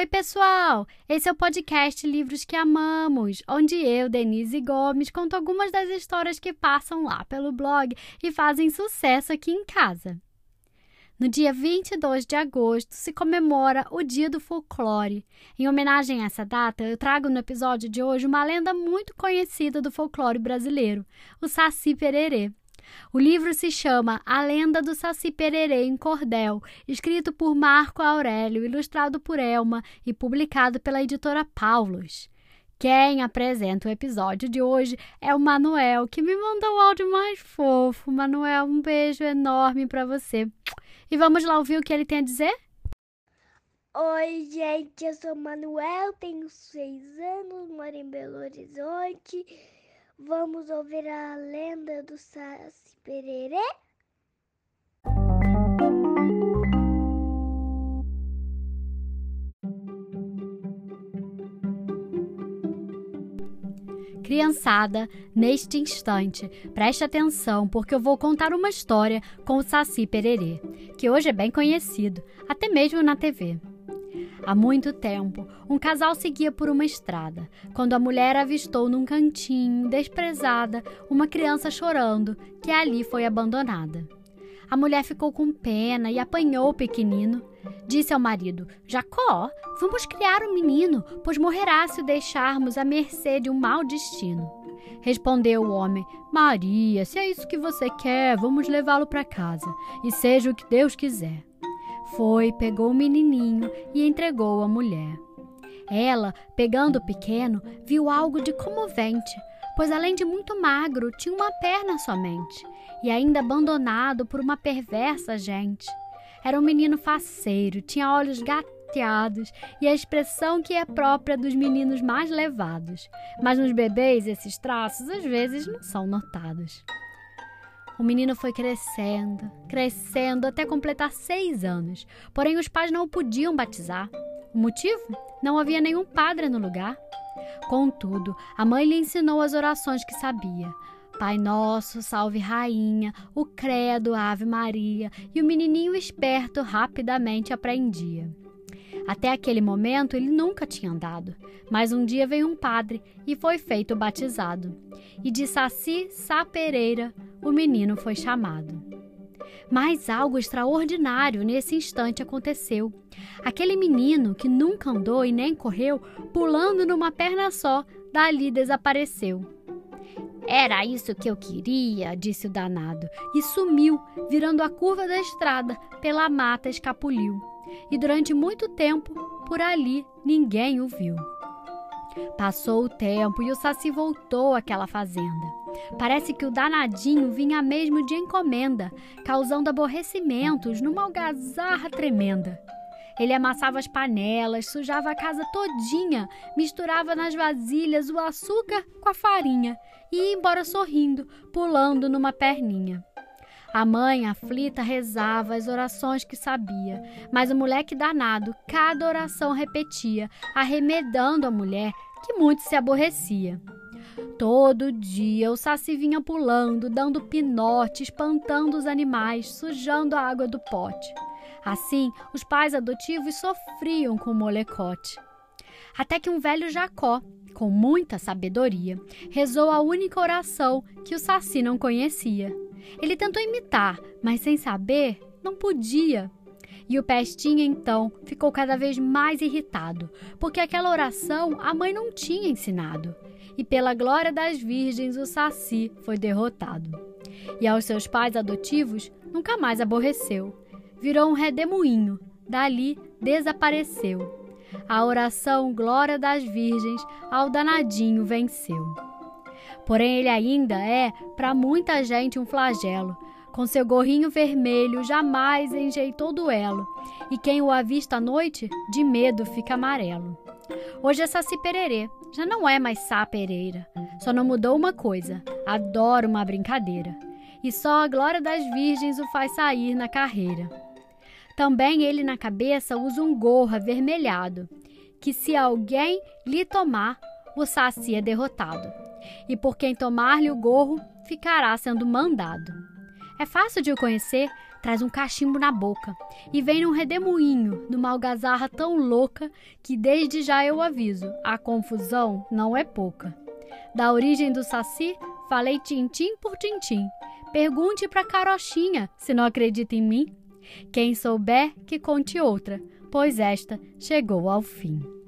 Oi, pessoal! Esse é o podcast Livros que Amamos, onde eu, Denise Gomes, conto algumas das histórias que passam lá pelo blog e fazem sucesso aqui em casa. No dia 22 de agosto se comemora o Dia do Folclore. Em homenagem a essa data, eu trago no episódio de hoje uma lenda muito conhecida do folclore brasileiro, o Saci Pererê. O livro se chama A Lenda do Saci Pererê em Cordel, escrito por Marco Aurélio, ilustrado por Elma e publicado pela editora Paulus. Quem apresenta o episódio de hoje é o Manuel, que me mandou o áudio mais fofo. Manuel, um beijo enorme para você. E vamos lá ouvir o que ele tem a dizer? Oi, gente, eu sou o Manuel, tenho seis anos, moro em Belo Horizonte. Vamos ouvir a lenda do Saci Pererê? Criançada, neste instante, preste atenção porque eu vou contar uma história com o Saci Pererê, que hoje é bem conhecido, até mesmo na TV. Há muito tempo, um casal seguia por uma estrada, quando a mulher avistou num cantinho, desprezada, uma criança chorando, que ali foi abandonada. A mulher ficou com pena e apanhou o pequenino. Disse ao marido: Jacó, vamos criar um menino, pois morrerá se o deixarmos à mercê de um mau destino. Respondeu o homem: Maria, se é isso que você quer, vamos levá-lo para casa, e seja o que Deus quiser. Foi, pegou o menininho e entregou à mulher. Ela, pegando o pequeno, viu algo de comovente, pois além de muito magro, tinha uma perna somente, e ainda abandonado por uma perversa gente. Era um menino faceiro, tinha olhos gateados e a expressão que é própria dos meninos mais levados. Mas nos bebês esses traços às vezes não são notados. O menino foi crescendo, crescendo até completar seis anos. Porém, os pais não o podiam batizar. O motivo? Não havia nenhum padre no lugar. Contudo, a mãe lhe ensinou as orações que sabia. Pai Nosso, Salve Rainha, o Credo, Ave Maria, e o menininho esperto rapidamente aprendia. Até aquele momento ele nunca tinha andado, mas um dia veio um padre e foi feito batizado. E de Saci Sá Pereira, o menino foi chamado. Mas algo extraordinário nesse instante aconteceu. Aquele menino que nunca andou e nem correu, pulando numa perna só, dali desapareceu. Era isso que eu queria, disse o danado, e sumiu, virando a curva da estrada, pela mata escapuliu. E durante muito tempo, por ali, ninguém o viu. Passou o tempo e o Saci voltou àquela fazenda. Parece que o danadinho vinha mesmo de encomenda, causando aborrecimentos numa algazarra tremenda. Ele amassava as panelas, sujava a casa todinha, misturava nas vasilhas o açúcar com a farinha e ia embora sorrindo, pulando numa perninha. A mãe, aflita, rezava as orações que sabia, mas o moleque danado cada oração repetia, arremedando a mulher, que muito se aborrecia. Todo dia o Saci vinha pulando, dando pinote, espantando os animais, sujando a água do pote. Assim, os pais adotivos sofriam com o molecote. Até que um velho Jacó, com muita sabedoria, rezou a única oração que o Saci não conhecia. Ele tentou imitar, mas sem saber, não podia. E o Pestinha então ficou cada vez mais irritado, porque aquela oração a mãe não tinha ensinado. E pela glória das virgens, o Saci foi derrotado. E aos seus pais adotivos nunca mais aborreceu. Virou um redemoinho, dali desapareceu. A oração Glória das Virgens ao danadinho venceu. Porém, ele ainda é, para muita gente, um flagelo. Com seu gorrinho vermelho, jamais enjeitou duelo. E quem o avista à noite, de medo fica amarelo. Hoje é Saci Pererê, já não é mais Sá Pereira. Só não mudou uma coisa: adora uma brincadeira. E só a glória das virgens o faz sair na carreira. Também ele na cabeça usa um gorro avermelhado, que se alguém lhe tomar, o Saci é derrotado e por quem tomar-lhe o gorro ficará sendo mandado. É fácil de o conhecer, traz um cachimbo na boca e vem num redemoinho, numa algazarra tão louca que desde já eu aviso, a confusão não é pouca. Da origem do saci, falei tintim por tintim. Pergunte pra carochinha se não acredita em mim. Quem souber, que conte outra, pois esta chegou ao fim.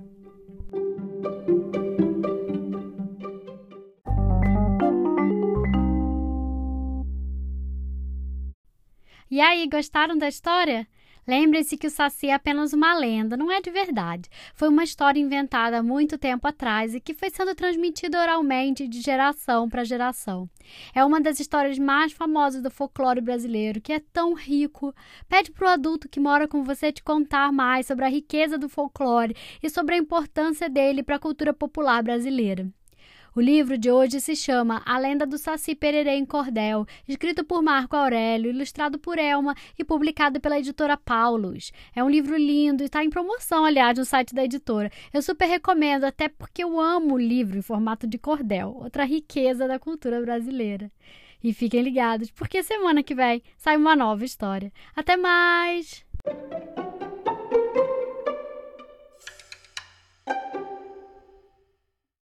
E aí, gostaram da história? Lembre-se que o Saci é apenas uma lenda, não é de verdade. Foi uma história inventada há muito tempo atrás e que foi sendo transmitida oralmente de geração para geração. É uma das histórias mais famosas do folclore brasileiro, que é tão rico. Pede para o adulto que mora com você te contar mais sobre a riqueza do folclore e sobre a importância dele para a cultura popular brasileira. O livro de hoje se chama A Lenda do Saci Pererê em Cordel, escrito por Marco Aurélio, ilustrado por Elma e publicado pela editora Paulus. É um livro lindo e está em promoção, aliás, no site da editora. Eu super recomendo, até porque eu amo o livro em formato de cordel, outra riqueza da cultura brasileira. E fiquem ligados, porque semana que vem sai uma nova história. Até mais!